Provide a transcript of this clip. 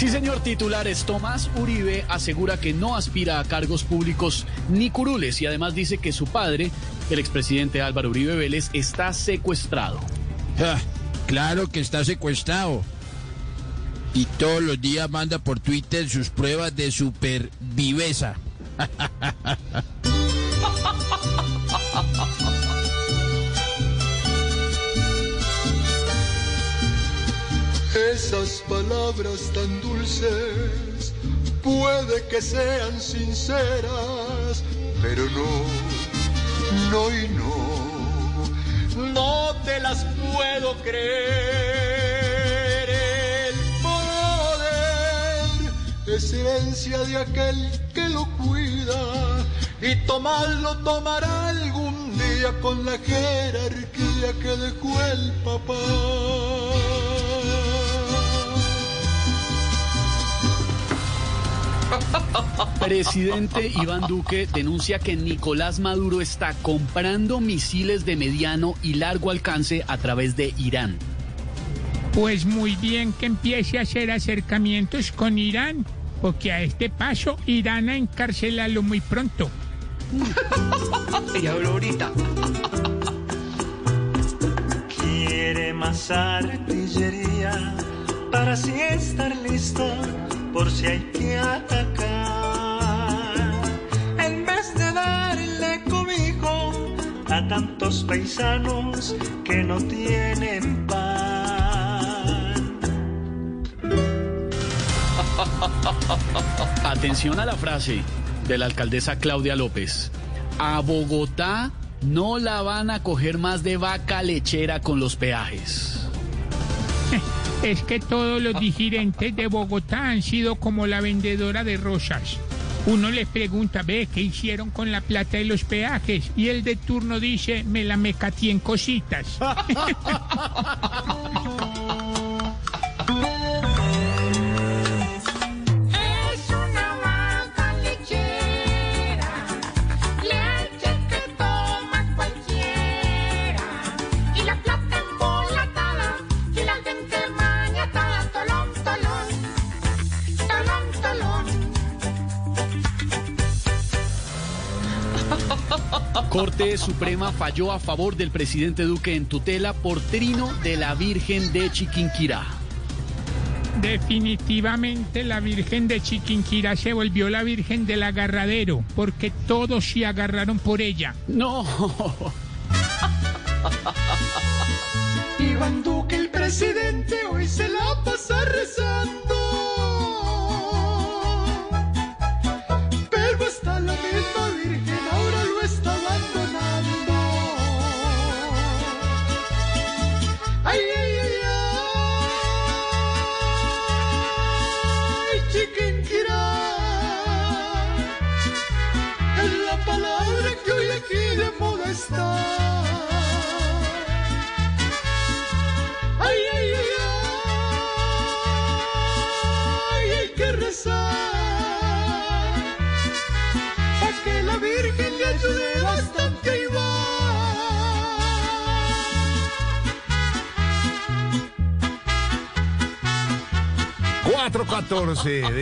Sí, señor titulares, Tomás Uribe asegura que no aspira a cargos públicos ni curules y además dice que su padre, el expresidente Álvaro Uribe Vélez, está secuestrado. Ah, claro que está secuestrado. Y todos los días manda por Twitter sus pruebas de superviveza. Esas palabras tan dulces puede que sean sinceras, pero no, no y no, no te las puedo creer. El poder es herencia de aquel que lo cuida y tomarlo tomará algún día con la jerarquía que dejó el papá. Presidente Iván Duque denuncia que Nicolás Maduro está comprando misiles de mediano y largo alcance a través de Irán. Pues muy bien que empiece a hacer acercamientos con Irán, porque a este paso irán a encarcelarlo muy pronto. Y hablo ahorita. Quiere más artillería para así estar listo por si hay que atacar. En vez de darle cobijo a tantos paisanos que no tienen pan. Atención a la frase de la alcaldesa Claudia López. A Bogotá no la van a coger más de vaca lechera con los peajes. Es que todos los dirigentes de Bogotá han sido como la vendedora de rosas. Uno les pregunta, ve, ¿qué hicieron con la plata de los peajes? Y el de turno dice, me la mecatí en cositas. Corte Suprema falló a favor del presidente Duque en tutela por trino de la Virgen de Chiquinquirá. Definitivamente la Virgen de Chiquinquirá se volvió la Virgen del agarradero, porque todos se agarraron por ella. No. 414.